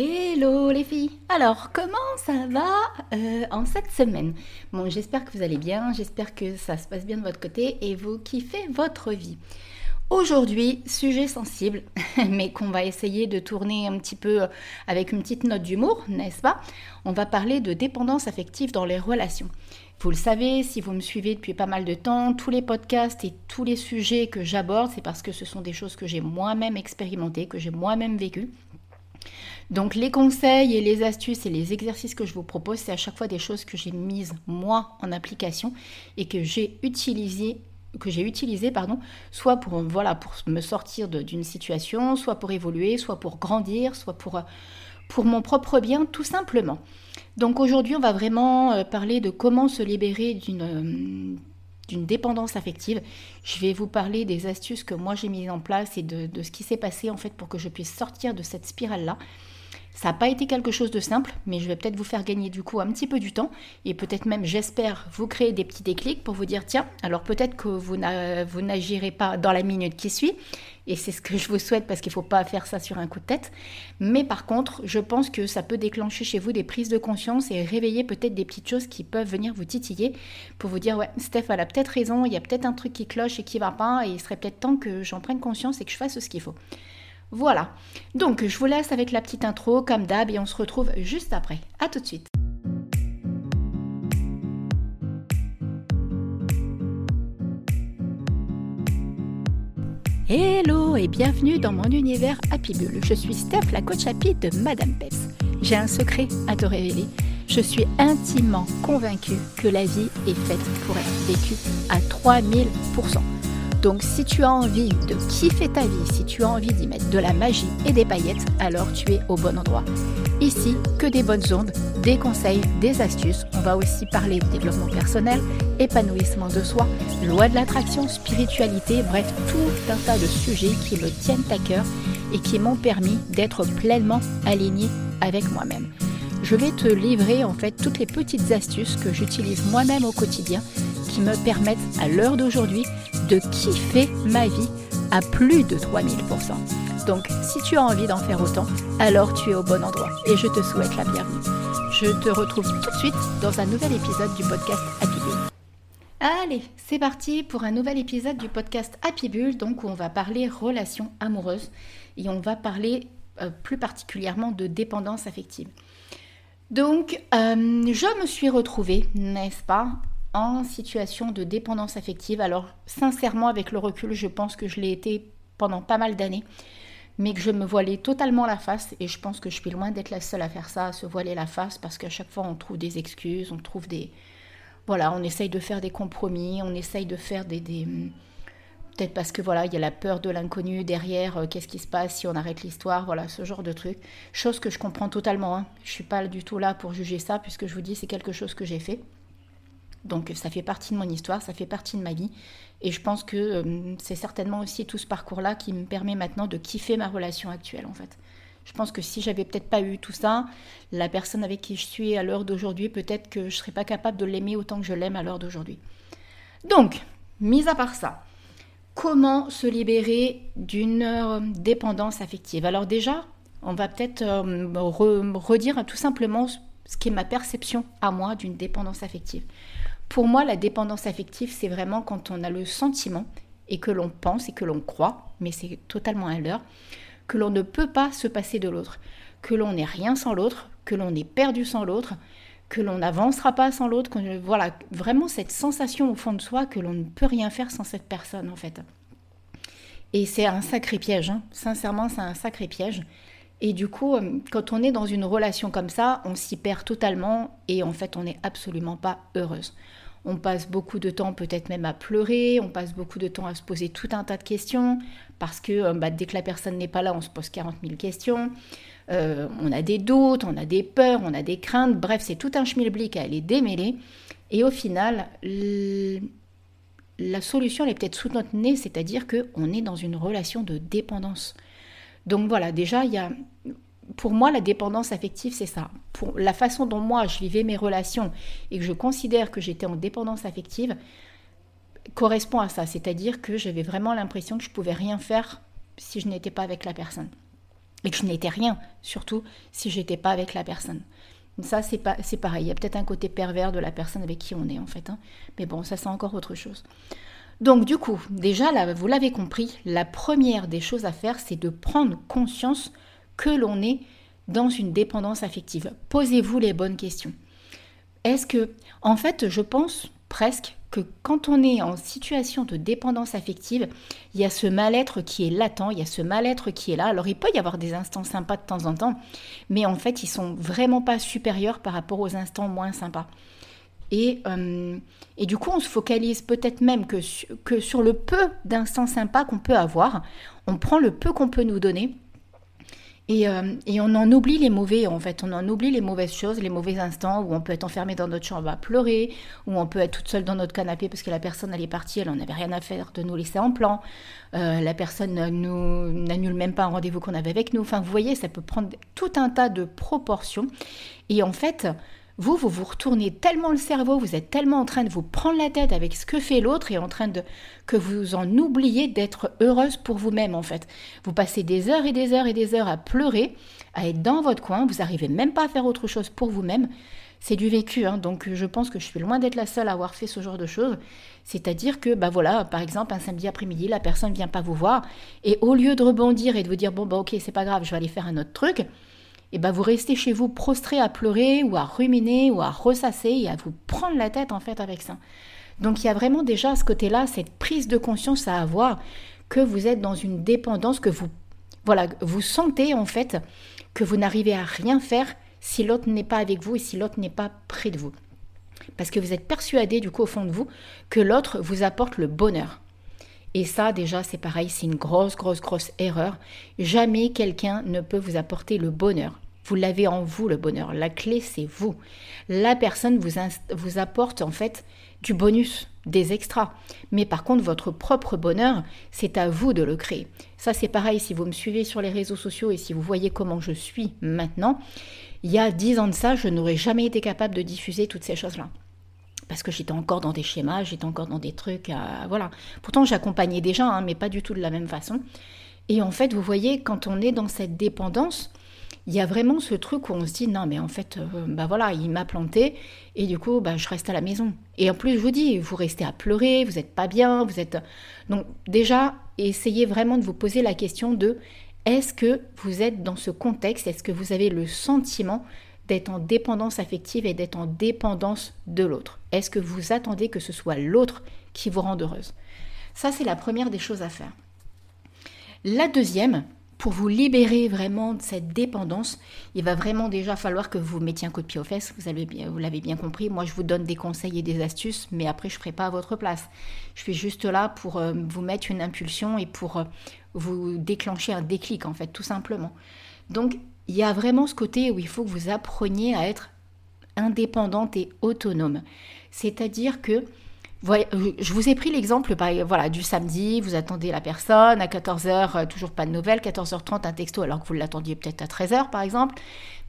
Hello les filles Alors, comment ça va euh, en cette semaine? Bon, j'espère que vous allez bien, j'espère que ça se passe bien de votre côté et vous kiffez votre vie. Aujourd'hui, sujet sensible, mais qu'on va essayer de tourner un petit peu avec une petite note d'humour, n'est-ce pas? On va parler de dépendance affective dans les relations. Vous le savez, si vous me suivez depuis pas mal de temps, tous les podcasts et tous les sujets que j'aborde, c'est parce que ce sont des choses que j'ai moi-même expérimentées, que j'ai moi-même vécues. Donc les conseils et les astuces et les exercices que je vous propose, c'est à chaque fois des choses que j'ai mises moi en application et que j'ai utilisées soit pour me sortir d'une situation, soit pour évoluer, soit pour grandir, soit pour pour mon propre bien tout simplement. Donc aujourd'hui, on va vraiment euh, parler de comment se libérer d'une euh, d'une dépendance affective. Je vais vous parler des astuces que moi j'ai mises en place et de, de ce qui s'est passé en fait pour que je puisse sortir de cette spirale-là. Ça n'a pas été quelque chose de simple, mais je vais peut-être vous faire gagner du coup un petit peu du temps et peut-être même, j'espère, vous créer des petits déclics pour vous dire tiens, alors peut-être que vous n'agirez pas dans la minute qui suit, et c'est ce que je vous souhaite parce qu'il ne faut pas faire ça sur un coup de tête. Mais par contre, je pense que ça peut déclencher chez vous des prises de conscience et réveiller peut-être des petites choses qui peuvent venir vous titiller pour vous dire ouais, Steph, elle a peut-être raison, il y a peut-être un truc qui cloche et qui va pas, et il serait peut-être temps que j'en prenne conscience et que je fasse ce qu'il faut. Voilà. Donc, je vous laisse avec la petite intro, comme d'hab, et on se retrouve juste après. A tout de suite. Hello et bienvenue dans mon univers Happy Bull. Je suis Steph, la coach Happy de Madame Pess. J'ai un secret à te révéler. Je suis intimement convaincue que la vie est faite pour être vécue à 3000%. Donc si tu as envie de kiffer ta vie, si tu as envie d'y mettre de la magie et des paillettes, alors tu es au bon endroit. Ici, que des bonnes ondes, des conseils, des astuces. On va aussi parler de développement personnel, épanouissement de soi, loi de l'attraction, spiritualité, bref, tout un tas de sujets qui me tiennent à cœur et qui m'ont permis d'être pleinement aligné avec moi-même. Je vais te livrer en fait toutes les petites astuces que j'utilise moi-même au quotidien qui me permettent à l'heure d'aujourd'hui de kiffer ma vie à plus de 3000%. Donc si tu as envie d'en faire autant, alors tu es au bon endroit et je te souhaite la bienvenue. Je te retrouve tout de suite dans un nouvel épisode du podcast Happy Bull. Allez, c'est parti pour un nouvel épisode du podcast Happy Bull, donc où on va parler relations amoureuses et on va parler euh, plus particulièrement de dépendance affective. Donc, euh, je me suis retrouvée, n'est-ce pas, en situation de dépendance affective. Alors sincèrement, avec le recul, je pense que je l'ai été pendant pas mal d'années, mais que je me voilais totalement la face. Et je pense que je suis loin d'être la seule à faire ça, à se voiler la face, parce qu'à chaque fois, on trouve des excuses, on trouve des... Voilà, on essaye de faire des compromis, on essaye de faire des... Peut-être parce que voilà, il y a la peur de l'inconnu derrière, euh, qu'est-ce qui se passe si on arrête l'histoire, voilà, ce genre de truc. Chose que je comprends totalement. Hein. Je suis pas du tout là pour juger ça, puisque je vous dis, c'est quelque chose que j'ai fait. Donc ça fait partie de mon histoire, ça fait partie de ma vie. Et je pense que euh, c'est certainement aussi tout ce parcours-là qui me permet maintenant de kiffer ma relation actuelle en fait. Je pense que si j'avais peut-être pas eu tout ça, la personne avec qui je suis à l'heure d'aujourd'hui, peut-être que je serais pas capable de l'aimer autant que je l'aime à l'heure d'aujourd'hui. Donc, mis à part ça, comment se libérer d'une euh, dépendance affective? Alors déjà, on va peut-être euh, redire tout simplement ce qui est ma perception à moi d'une dépendance affective. Pour moi, la dépendance affective, c'est vraiment quand on a le sentiment et que l'on pense et que l'on croit, mais c'est totalement un leurre, que l'on ne peut pas se passer de l'autre, que l'on n'est rien sans l'autre, que l'on est perdu sans l'autre, que l'on n'avancera pas sans l'autre, voilà, vraiment cette sensation au fond de soi que l'on ne peut rien faire sans cette personne en fait. Et c'est un sacré piège, hein. sincèrement c'est un sacré piège. Et du coup, euh, quand on est dans une relation comme ça, on s'y perd totalement et en fait on n'est absolument pas heureuse. On passe beaucoup de temps peut-être même à pleurer, on passe beaucoup de temps à se poser tout un tas de questions, parce que euh, bah, dès que la personne n'est pas là, on se pose 40 000 questions. Euh, on a des doutes, on a des peurs, on a des craintes, bref, c'est tout un schmilblick à aller démêler. Et au final, la solution, elle est peut-être sous notre nez, c'est-à-dire qu'on est dans une relation de dépendance. Donc voilà, déjà, il y a pour moi, la dépendance affective, c'est ça. La façon dont moi, je vivais mes relations et que je considère que j'étais en dépendance affective, correspond à ça. C'est-à-dire que j'avais vraiment l'impression que je pouvais rien faire si je n'étais pas avec la personne. et que je n'étais rien, surtout si j'étais pas avec la personne. Ça, c'est pas, c'est pareil. Il y a peut-être un côté pervers de la personne avec qui on est en fait. Hein. Mais bon, ça, c'est encore autre chose. Donc, du coup, déjà, là, vous l'avez compris, la première des choses à faire, c'est de prendre conscience que l'on est dans une dépendance affective. Posez-vous les bonnes questions. Est-ce que, en fait, je pense presque que quand on est en situation de dépendance affective, il y a ce mal-être qui est latent, il y a ce mal-être qui est là. Alors il peut y avoir des instants sympas de temps en temps, mais en fait ils sont vraiment pas supérieurs par rapport aux instants moins sympas. Et, euh, et du coup on se focalise peut-être même que, que sur le peu d'instants sympas qu'on peut avoir, on prend le peu qu'on peut nous donner euh, et, on en oublie les mauvais, en fait. On en oublie les mauvaises choses, les mauvais instants où on peut être enfermé dans notre chambre à pleurer, où on peut être toute seule dans notre canapé parce que la personne, elle est partie, elle n'en avait rien à faire de nous laisser en plan. Euh, la personne n'annule même pas un rendez-vous qu'on avait avec nous. Enfin, vous voyez, ça peut prendre tout un tas de proportions. Et en fait, vous, vous vous retournez tellement le cerveau, vous êtes tellement en train de vous prendre la tête avec ce que fait l'autre et en train de que vous en oubliez d'être heureuse pour vous-même en fait. Vous passez des heures et des heures et des heures à pleurer, à être dans votre coin, vous n'arrivez même pas à faire autre chose pour vous-même. C'est du vécu, hein, donc je pense que je suis loin d'être la seule à avoir fait ce genre de choses. C'est-à-dire que, bah voilà, par exemple, un samedi après-midi, la personne vient pas vous voir, et au lieu de rebondir et de vous dire, bon, bah ok, c'est pas grave, je vais aller faire un autre truc, et ben vous restez chez vous prostré à pleurer ou à ruminer ou à ressasser et à vous prendre la tête en fait avec ça. Donc il y a vraiment déjà ce côté-là cette prise de conscience à avoir que vous êtes dans une dépendance que vous voilà, vous sentez en fait que vous n'arrivez à rien faire si l'autre n'est pas avec vous et si l'autre n'est pas près de vous. Parce que vous êtes persuadé du coup au fond de vous que l'autre vous apporte le bonheur. Et ça, déjà, c'est pareil, c'est une grosse, grosse, grosse erreur. Jamais quelqu'un ne peut vous apporter le bonheur. Vous l'avez en vous, le bonheur. La clé, c'est vous. La personne vous, vous apporte en fait du bonus, des extras. Mais par contre, votre propre bonheur, c'est à vous de le créer. Ça, c'est pareil, si vous me suivez sur les réseaux sociaux et si vous voyez comment je suis maintenant, il y a dix ans de ça, je n'aurais jamais été capable de diffuser toutes ces choses-là parce que j'étais encore dans des schémas, j'étais encore dans des trucs, voilà. Pourtant, j'accompagnais déjà, hein, mais pas du tout de la même façon. Et en fait, vous voyez, quand on est dans cette dépendance, il y a vraiment ce truc où on se dit non mais en fait euh, bah voilà il m'a planté et du coup bah je reste à la maison et en plus je vous dis vous restez à pleurer vous n'êtes pas bien vous êtes donc déjà essayez vraiment de vous poser la question de est-ce que vous êtes dans ce contexte est-ce que vous avez le sentiment d'être en dépendance affective et d'être en dépendance de l'autre Est-ce que vous attendez que ce soit l'autre qui vous rende heureuse? Ça, c'est la première des choses à faire. La deuxième, pour vous libérer vraiment de cette dépendance, il va vraiment déjà falloir que vous mettiez un coup de pied aux fesses. Vous l'avez bien, compris. Moi, je vous donne des conseils et des astuces, mais après, je ne ferai pas à votre place. Je suis juste là pour euh, vous mettre une impulsion et pour euh, vous déclencher un déclic, en fait, tout simplement. Donc, il y a vraiment ce côté où il faut que vous appreniez à être indépendante et autonome. C'est-à-dire que je vous ai pris l'exemple voilà, du samedi, vous attendez la personne, à 14h, euh, toujours pas de nouvelles, 14h30, un texto, alors que vous l'attendiez peut-être à 13h par exemple,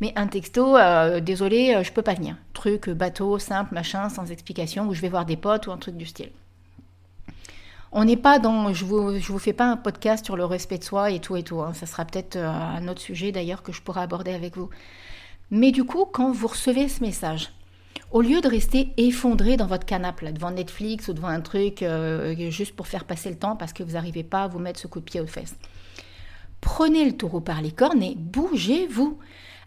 mais un texto, euh, désolé, euh, je peux pas venir. Truc, bateau, simple, machin, sans explication, où je vais voir des potes ou un truc du style. On n'est pas dans. Je vous, je vous fais pas un podcast sur le respect de soi et tout et tout. Hein. Ça sera peut-être euh, un autre sujet d'ailleurs que je pourrai aborder avec vous. Mais du coup, quand vous recevez ce message, au lieu de rester effondré dans votre canapé, devant Netflix ou devant un truc euh, juste pour faire passer le temps parce que vous n'arrivez pas à vous mettre ce coup de pied aux fesses, prenez le taureau par les cornes et bougez-vous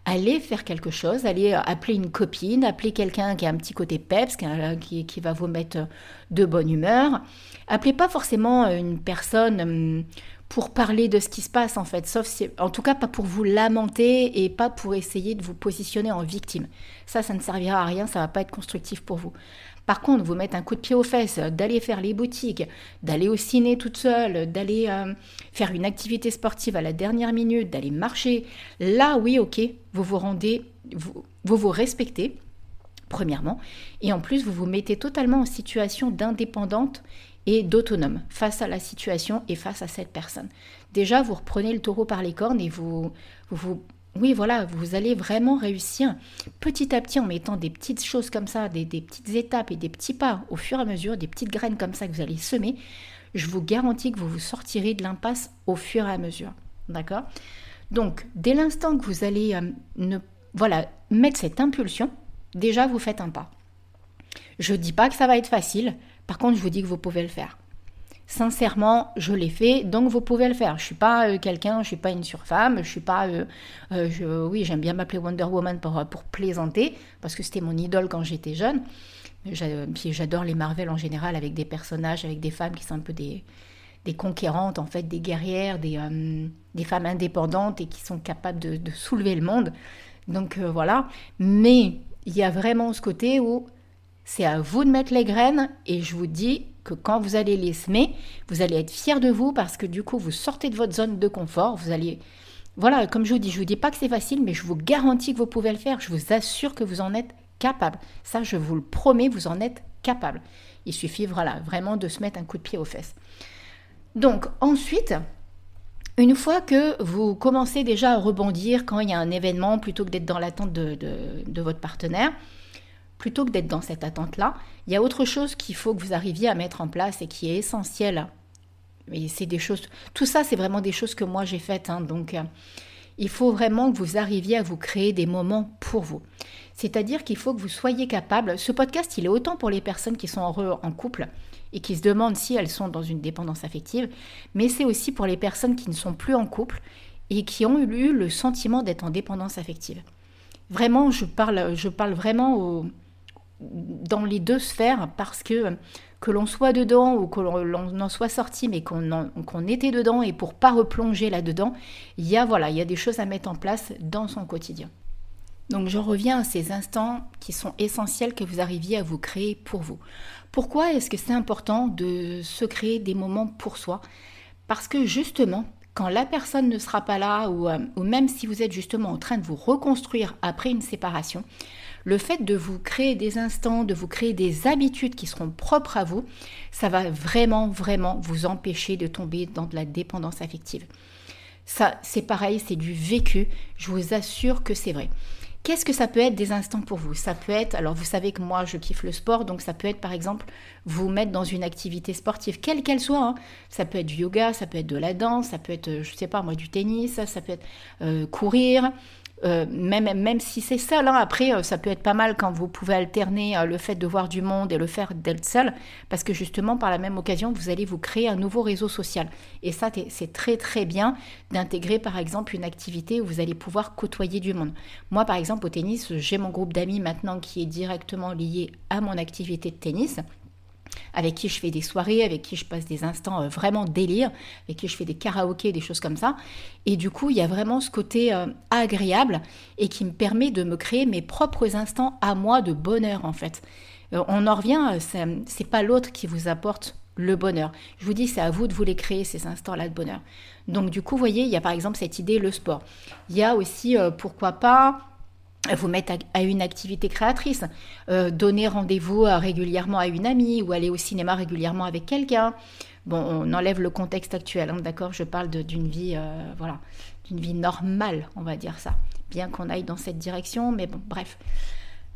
allez faire quelque chose, allez euh, appeler une copine, appeler quelqu'un qui a un petit côté peps, qui, qui, va vous mettre de bonne humeur. Appelez pas forcément euh, une personne hum, pour parler de ce qui se passe en fait, sauf si, en tout cas pas pour vous lamenter et pas pour essayer de vous positionner en victime. Ça, ça ne servira à rien, ça va pas être constructif pour vous. Par contre, vous mettre un coup de pied aux fesses, d'aller faire les boutiques, d'aller au ciné toute seule, d'aller euh, faire une activité sportive à la dernière minute, d'aller marcher, là oui, ok, vous vous rendez, vous vous, respectez, premièrement, et en plus, vous vous mettez totalement en situation d'indépendante et d'autonome face à la situation et face à cette personne. Déjà, vous reprenez le taureau par les cornes et vous, vous oui, voilà, vous allez vraiment réussir petit à petit en mettant des petites choses comme ça, des, petites étapes et des petits pas au fur et à mesure, des petites graines comme ça que vous allez semer. Je vous garantis que vous vous sortirez de l'impasse au fur et à mesure. D'accord? Donc, dès l'instant que vous allez ne, voilà, mettre cette impulsion, déjà vous faites un pas. Je ne dis pas que ça va être facile, par contre, je vous dis que vous pouvez le faire. Sincèrement, je l'ai fait, donc vous pouvez le faire. Je suis pas euh, quelqu'un, je suis pas une surfemme, je suis pas, euh, euh, oui, j'aime bien m'appeler Wonder Woman pour, plaisanter parce que c'était mon idole quand j'étais jeune. J'adore les Marvel en général avec des personnages, avec des femmes qui sont un peu des, des conquérantes en fait, des guerrières, des, des femmes indépendantes et qui sont capables de, de soulever le monde. Donc voilà. Mais il y a vraiment ce côté où c'est à vous de mettre les graines et je vous dis que quand vous allez les semer, vous allez être fier de vous parce que du coup, vous sortez de votre zone de confort. Vous allez. Voilà, comme je vous dis, je ne vous dis pas que c'est facile, mais je vous garantis que vous pouvez le faire. Je vous assure que vous en êtes capable. Ça, je vous le promets, vous en êtes capable. Il suffit, voilà, vraiment de se mettre un coup de pied aux fesses. Donc, ensuite, une fois que vous commencez déjà à rebondir quand il y a un événement, plutôt que d'être dans l'attente de votre partenaire, plutôt que d'être dans cette attente-là, il y a autre chose qu'il faut que vous arriviez à mettre en place et qui est essentiel. Et c'est des choses, tout ça, c'est vraiment des choses que moi j'ai faites. Hein. donc, euh, il faut vraiment que vous arriviez à vous créer des moments pour vous. C'est-à-dire qu'il faut que vous soyez capable. Ce podcast, il est autant pour les personnes qui sont heureux en couple et qui se demandent si elles sont dans une dépendance affective, mais c'est aussi pour les personnes qui ne sont plus en couple et qui ont eu le sentiment d'être en dépendance affective. Vraiment, je parle, je parle vraiment aux, dans les deux sphères parce que que l'on soit dedans ou que l'on en soit sorti, mais qu'on était dedans et pour pas replonger là-dedans, il y a voilà, il y a des choses à mettre en place dans son quotidien. Donc je reviens à ces instants qui sont essentiels que vous arriviez à vous créer pour vous. Pourquoi est-ce que c'est important de se créer des moments pour soi? Parce que justement, quand la personne ne sera pas là ou, euh, ou même si vous êtes justement en train de vous reconstruire après une séparation, le fait de vous créer des instants, de vous créer des habitudes qui seront propres à vous, ça va vraiment, vraiment vous empêcher de tomber dans de la dépendance affective. Ça, c'est pareil, c'est du vécu. Je vous assure que c'est vrai. Qu'est-ce que ça peut être des instants pour vous? Ça peut être, alors vous savez que moi je kiffe le sport, donc ça peut être par exemple vous mettre dans une activité sportive, quelle qu'elle soit. Hein. Ça peut être du yoga, ça peut être de la danse, ça peut être, je sais pas moi, du tennis, ça peut être euh, courir, euh, même, même si c'est seul, hein, après, euh, ça peut être pas mal quand vous pouvez alterner euh, le fait de voir du monde et le fait d'être seul, parce que justement, par la même occasion, vous allez vous créer un nouveau réseau social. Et ça, c'est très très bien d'intégrer, par exemple, une activité où vous allez pouvoir côtoyer du monde. Moi, par exemple, au tennis, j'ai mon groupe d'amis maintenant qui est directement lié à mon activité de tennis avec qui je fais des soirées, avec qui je passe des instants euh, vraiment délire, avec qui je fais des karaokés, des choses comme ça. Et du coup, il y a vraiment ce côté euh, agréable et qui me permet de me créer mes propres instants à moi de bonheur en fait. Euh, on en revient, c'est pas l'autre qui vous apporte le bonheur. Je vous dis, c'est à vous de vous les créer, ces instants-là de bonheur. Donc du coup, vous voyez, il y a par exemple cette idée, le sport. Il y a aussi, pourquoi pas, vous mettre à, une activité créatrice, euh, donner rendez-vous euh, régulièrement à une amie ou aller au cinéma régulièrement avec quelqu'un. Bon, on enlève le contexte actuel, hein, d'accord? Je parle d'une vie, euh, voilà, d'une vie normale, on va dire ça. Bien qu'on aille dans cette direction, mais bon, bref.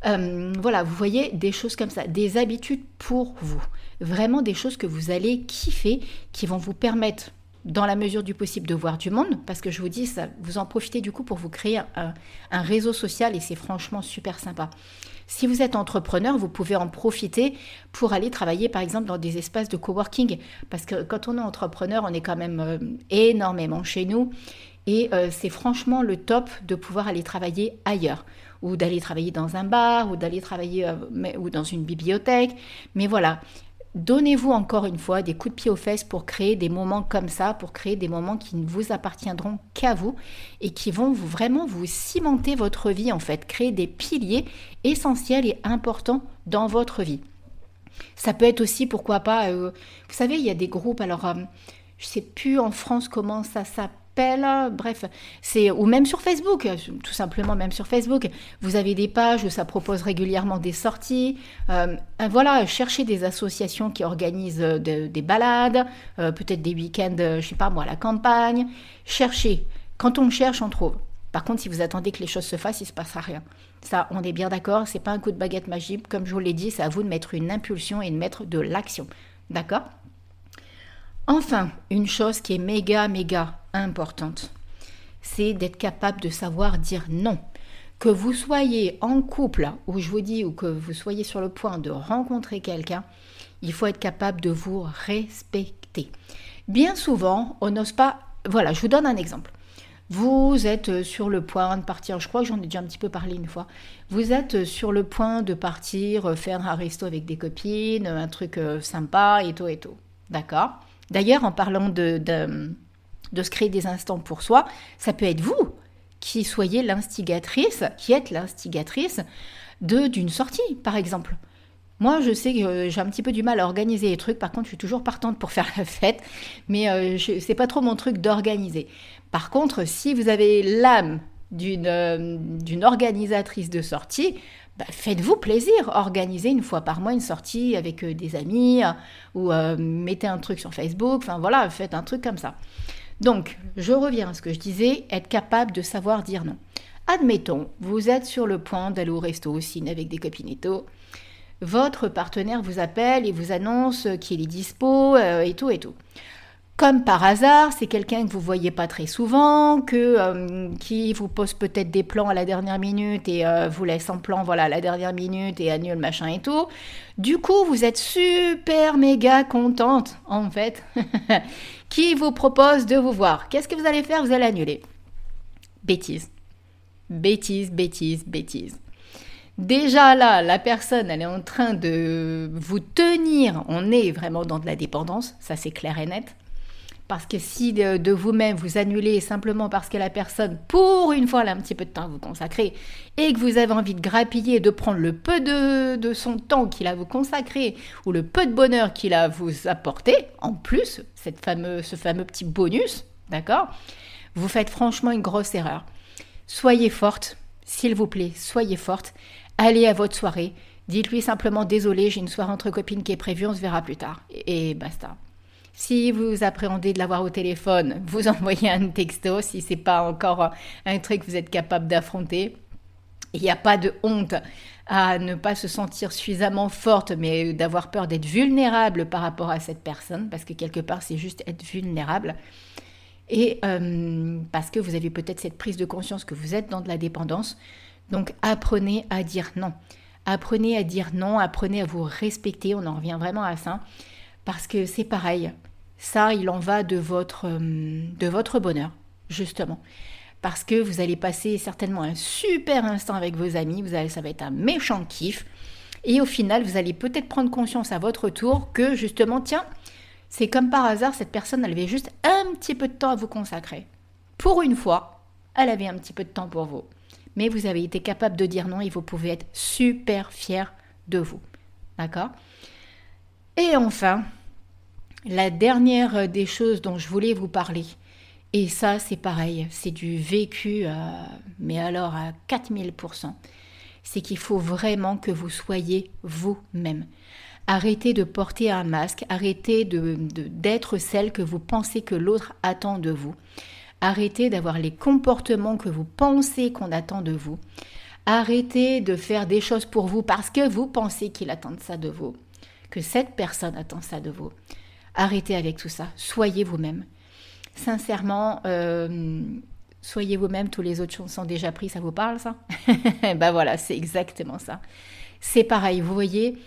voilà, vous voyez des choses comme ça, des habitudes pour vous. Vraiment des choses que vous allez kiffer, qui vont vous permettre dans la mesure du possible de voir du monde, parce que je vous dis, vous en profitez du coup pour vous créer un, réseau social et c'est franchement super sympa. Si vous êtes entrepreneur, vous pouvez en profiter pour aller travailler par exemple dans des espaces de coworking, parce que quand on est entrepreneur, on est quand même euh, énormément chez nous et euh, c'est franchement le top de pouvoir aller travailler ailleurs ou d'aller travailler dans un bar ou d'aller travailler euh, ou dans une bibliothèque. Mais voilà, Donnez-vous encore une fois des coups de pied aux fesses pour créer des moments comme ça, pour créer des moments qui ne vous appartiendront qu'à vous et qui vont vraiment vous cimenter votre vie en fait, créer des piliers essentiels et importants dans votre vie. Ça peut être aussi, pourquoi pas, euh, vous savez, il y a des groupes, alors euh, je ne sais plus en France comment ça s'appelle Bref, c'est ou même sur Facebook, tout simplement même sur Facebook, vous avez des pages où ça propose régulièrement des sorties. Euh, voilà, cherchez des associations qui organisent euh, des balades, euh, peut-être des week-ends, je sais pas moi, à la campagne. Cherchez. Quand on cherche, on trouve. Par contre, si vous attendez que les choses se fassent, il ne se passera rien. Ça, on est bien d'accord, c'est pas un coup de baguette magique. Comme je vous l'ai dit, c'est à vous de mettre une impulsion et de mettre de l'action. D'accord? Enfin, une chose qui est méga, méga importante, c'est d'être capable de savoir dire non. Que vous soyez en couple, ou je vous dis, ou que vous soyez sur le point de rencontrer quelqu'un, il faut être capable de vous respecter. Bien souvent, on n'ose pas... Voilà, je vous donne un exemple. Vous êtes sur le point de partir, je crois que j'en ai déjà un petit peu parlé une fois, vous êtes sur le point de partir faire un resto avec des copines, un truc euh, sympa et tout et tout. D'accord? D'ailleurs, en parlant de, de, se créer des instants pour soi, ça peut être vous qui soyez l'instigatrice, qui êtes l'instigatrice d'une sortie, par exemple. Moi, je sais que j'ai un petit peu du mal à organiser les trucs. Par contre, je suis toujours partante pour faire la fête, mais euh, c'est pas trop mon truc d'organiser. Par contre, si vous avez l'âme d'une euh, d'une organisatrice de sortie, bah, faites-vous plaisir. Organisez une fois par mois une sortie avec euh, des amis ou mettez un truc sur Facebook. Enfin voilà, faites un truc comme ça. Donc, je reviens à ce que je disais, être capable de savoir dire non. Admettons, vous êtes sur le point d'aller au resto au ciné avec des copinettos votre partenaire vous appelle et vous annonce qu'il est dispo euh, et tout et tout. Comme par hasard, c'est quelqu'un que vous voyez pas très souvent, que euh, qui vous pose peut-être des plans à la dernière minute et euh, vous laisse en plan voilà à la dernière minute et annule machin et tout. Du coup, vous êtes super méga contente en fait, qui vous propose de vous voir. Qu'est-ce que vous allez faire? Vous allez annuler. Bêtise, bêtise, bêtise, bêtise. Déjà là, la personne, elle est en train de vous tenir. On est vraiment dans de la dépendance, ça c'est clair et net. Parce que si de, vous-même vous annulez simplement parce que la personne, pour une fois, a un petit peu de temps à vous consacrer et que vous avez envie de grappiller, de prendre le peu de, son temps qu'il a vous consacrer ou le peu de bonheur qu'il a vous apporter, en plus, cette ce fameux petit bonus, d'accord Vous faites franchement une grosse erreur. Soyez forte, s'il vous plaît, soyez forte allez à votre soirée, dites-lui simplement désolé, j'ai une soirée entre copines qui est prévue, on se verra plus tard. Et, basta. Si vous appréhendez de l'avoir au téléphone, vous envoyez un texto si c'est pas encore un truc que vous êtes capable d'affronter. Il n'y a pas de honte à ne pas se sentir suffisamment forte, mais d'avoir peur d'être vulnérable par rapport à cette personne, parce que quelque part c'est juste être vulnérable. Et euh, parce que vous avez peut-être cette prise de conscience que vous êtes dans de la dépendance, donc apprenez à dire non. Apprenez à dire non, apprenez à vous respecter, on en revient vraiment à ça, parce que c'est pareil. Ça, il en va de votre, euh, de votre bonheur, justement. Parce que vous allez passer certainement un super instant avec vos amis, vous allez, ça va être un méchant kiff. Et au final, vous allez peut-être prendre conscience à votre tour que justement, tiens, c'est comme par hasard, cette personne, elle avait juste un petit peu de temps à vous consacrer. Pour une fois, elle avait un petit peu de temps pour vous mais vous avez été capable de dire non et vous pouvez être super fier de vous. D'accord? Et enfin, la dernière des choses dont je voulais vous parler, et ça c'est pareil, c'est du vécu, euh, mais alors à 4000%, c'est qu'il faut vraiment que vous soyez vous-même. Arrêtez de porter un masque, arrêtez d'être celle que vous pensez que l'autre attend de vous. Arrêtez d'avoir les comportements que vous pensez qu'on attend de vous. Arrêtez de faire des choses pour vous parce que vous pensez qu'il attend ça de vous, que cette personne attend ça de vous. Arrêtez avec tout ça. Soyez vous-même. Sincèrement, euh, soyez vous-même. Tous les autres choses sont déjà pris. Ça vous parle, ça? Ben voilà, c'est exactement ça. C'est pareil. Vous voyez,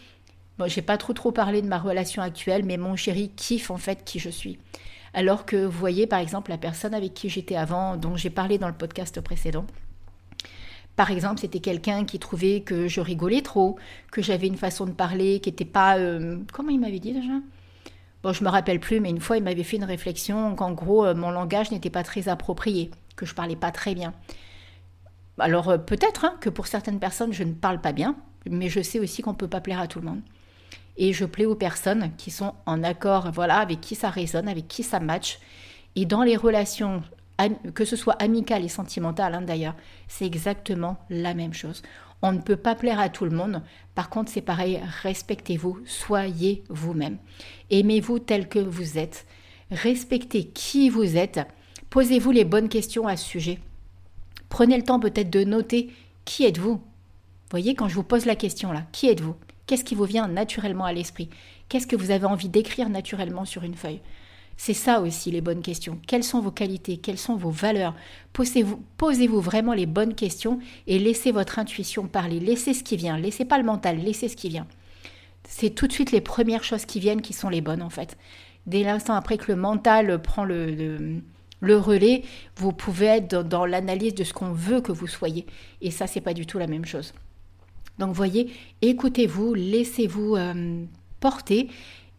bon, j'ai pas trop trop parlé de ma relation actuelle, mais mon chéri kiffe en fait qui je suis. Alors que vous voyez par exemple la personne avec qui j'étais avant, dont j'ai parlé dans le podcast précédent, par exemple, c'était quelqu'un qui trouvait que je rigolais trop, que j'avais une façon de parler qui n'était pas... Euh, comment il m'avait dit déjà? Bon, je me rappelle plus, mais une fois, il m'avait fait une réflexion qu'en gros, euh, mon langage n'était pas très approprié, que je parlais pas très bien. Alors, euh, peut-être hein, que pour certaines personnes, je ne parle pas bien, mais je sais aussi qu'on ne peut pas plaire à tout le monde et je plais aux personnes qui sont en accord, voilà, avec qui ça résonne, avec qui ça match. Et dans les relations, que ce soit amicales et sentimentales hein, d'ailleurs, c'est exactement la même chose. On ne peut pas plaire à tout le monde. Par contre, c'est pareil, respectez-vous, soyez vous-même. Aimez-vous tel que vous êtes. Respectez qui vous êtes. Posez-vous les bonnes questions à ce sujet. Prenez le temps peut-être de noter qui êtes-vous. Voyez, quand je vous pose la question là, qui êtes-vous? Qu'est-ce qui vous vient naturellement à l'esprit? Qu'est-ce que vous avez envie d'écrire naturellement sur une feuille? C'est ça aussi les bonnes questions. Quelles sont vos qualités? Quelles sont vos valeurs? Posez-vous posez vraiment les bonnes questions et laissez votre intuition parler. Laissez ce qui vient. Laissez pas le mental, laissez ce qui vient. C'est tout de suite les premières choses qui viennent qui sont les bonnes en fait. Dès l'instant après que le mental prend le, le, relais, vous pouvez être dans, l'analyse de ce qu'on veut que vous soyez. Et ça, c'est pas du tout la même chose. Donc, voyez, écoutez-vous, laissez-vous euh, porter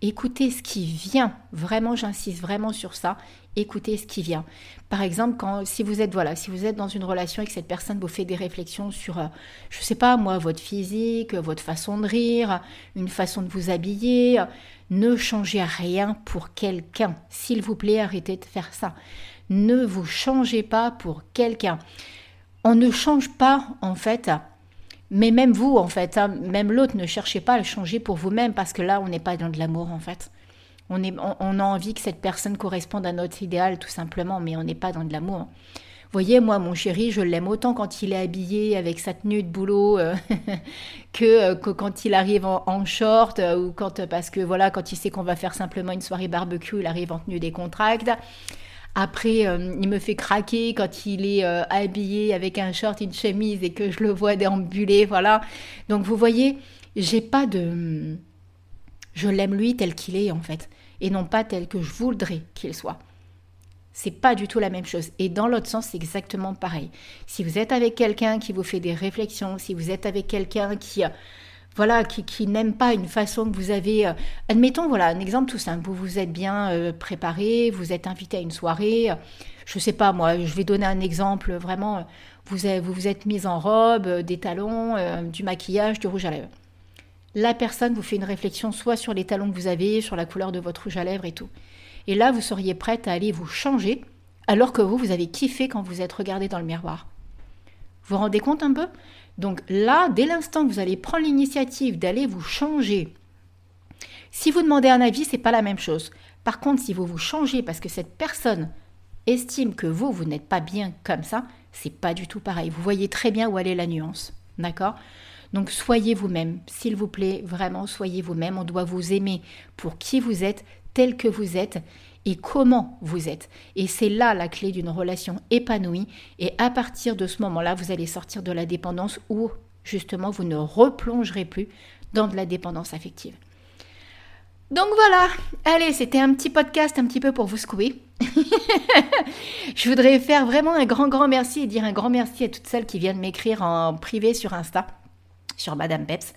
Écoutez ce qui vient. Vraiment, j'insiste vraiment sur ça. Écoutez ce qui vient. Par exemple, quand si vous êtes voilà, si vous êtes dans une relation et que cette personne vous fait des réflexions sur, je euh, je sais pas moi, votre physique, votre façon de rire, une façon de vous habiller, ne changez rien pour quelqu'un. S'il vous plaît, arrêtez de faire ça. Ne vous changez pas pour quelqu'un. On ne change pas en fait mais même vous, en fait, hein, même l'autre, ne cherchez pas à le changer pour vous-même parce que là, on n'est pas dans de l'amour, en fait. On, a envie que cette personne corresponde à notre idéal, tout simplement, mais on n'est pas dans de l'amour. Vous voyez, moi, mon chéri, je l'aime autant quand il est habillé avec sa tenue de boulot euh, que, que, quand il arrive en, short euh, ou quand, parce que voilà, quand il sait qu'on va faire simplement une soirée barbecue, il arrive en tenue décontracte. Après, euh, il me fait craquer quand il est euh, habillé avec un short, une chemise et que je le vois déambuler, voilà. Donc vous voyez, j'ai pas de... Je l'aime lui tel qu'il est en fait, et non pas tel que je voudrais qu'il soit. C'est pas du tout la même chose. Et dans l'autre sens, c'est exactement pareil. Si vous êtes avec quelqu'un qui vous fait des réflexions, si vous êtes avec quelqu'un qui voilà, qui, qui n'aiment pas une façon que vous avez. Euh, admettons, voilà, un exemple tout simple. Vous vous êtes bien euh, préparé, vous êtes invité à une soirée. je ne sais pas, moi, je vais donner un exemple vraiment. Vous vous, êtes mise en robe, euh, des talons, du maquillage, du rouge à lèvres. La personne vous fait une réflexion soit sur les talons que vous avez, sur la couleur de votre rouge à lèvres et tout. Et là, vous seriez prête à aller vous changer, alors que vous, vous avez kiffé quand vous êtes regardé dans le miroir. Vous vous rendez compte un peu? Donc là, dès l'instant que vous allez prendre l'initiative d'aller vous changer, si vous demandez un avis, c'est pas la même chose. Par contre, si vous vous changez parce que cette personne estime que vous, vous n'êtes pas bien comme ça, c'est pas du tout pareil. Vous voyez très bien où elle est la nuance. D'accord? Donc soyez vous-même, s'il vous plaît, vraiment soyez vous-même. On doit vous aimer pour qui vous êtes, tel que vous êtes et comment vous êtes. Et c'est là la clé d'une relation épanouie. Et à partir de ce moment-là, vous allez sortir de la dépendance où justement vous ne replongerez plus dans de la dépendance affective. Donc voilà, allez, c'était un petit podcast un petit peu pour vous secouer. je voudrais faire vraiment un grand, grand merci et dire un grand merci à toutes celles qui viennent m'écrire en privé sur Insta, sur Madame Peps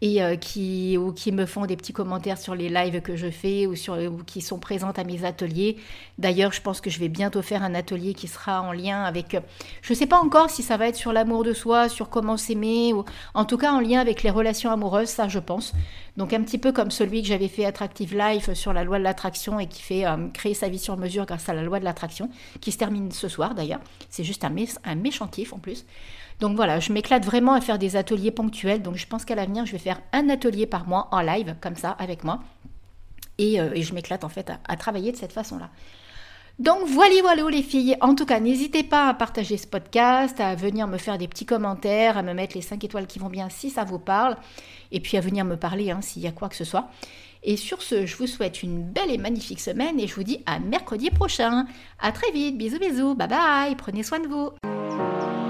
et euh, qui, ou qui me font des petits commentaires sur les lives que je fais ou, sur, ou qui sont présentes à mes ateliers. D'ailleurs, je pense que je vais bientôt faire un atelier qui sera en lien avec, euh, je ne sais pas encore si ça va être sur l'amour de soi, sur comment s'aimer, ou en tout cas en lien avec les relations amoureuses, ça je pense. Donc un petit peu comme celui que j'avais fait Attractive Life sur la loi de l'attraction et qui fait euh, créer sa vie sur mesure grâce à la loi de l'attraction, qui se termine ce soir d'ailleurs. C'est juste un, méchant kiff en plus. Donc voilà, je m'éclate vraiment à faire des ateliers ponctuels. Donc je pense qu'à l'avenir, je vais faire un atelier par mois en live, comme ça, avec moi. Et, euh, je m'éclate en fait à, travailler de cette façon-là. Donc voilà, voilà les filles. En tout cas, n'hésitez pas à partager ce podcast, à venir me faire des petits commentaires, à me mettre les 5 étoiles qui vont bien si ça vous parle, et puis à venir me parler hein, s'il y a quoi que ce soit. Et sur ce, je vous souhaite une belle et magnifique semaine et je vous dis à mercredi prochain. À très vite, bisous bisous, bye bye, prenez soin de vous.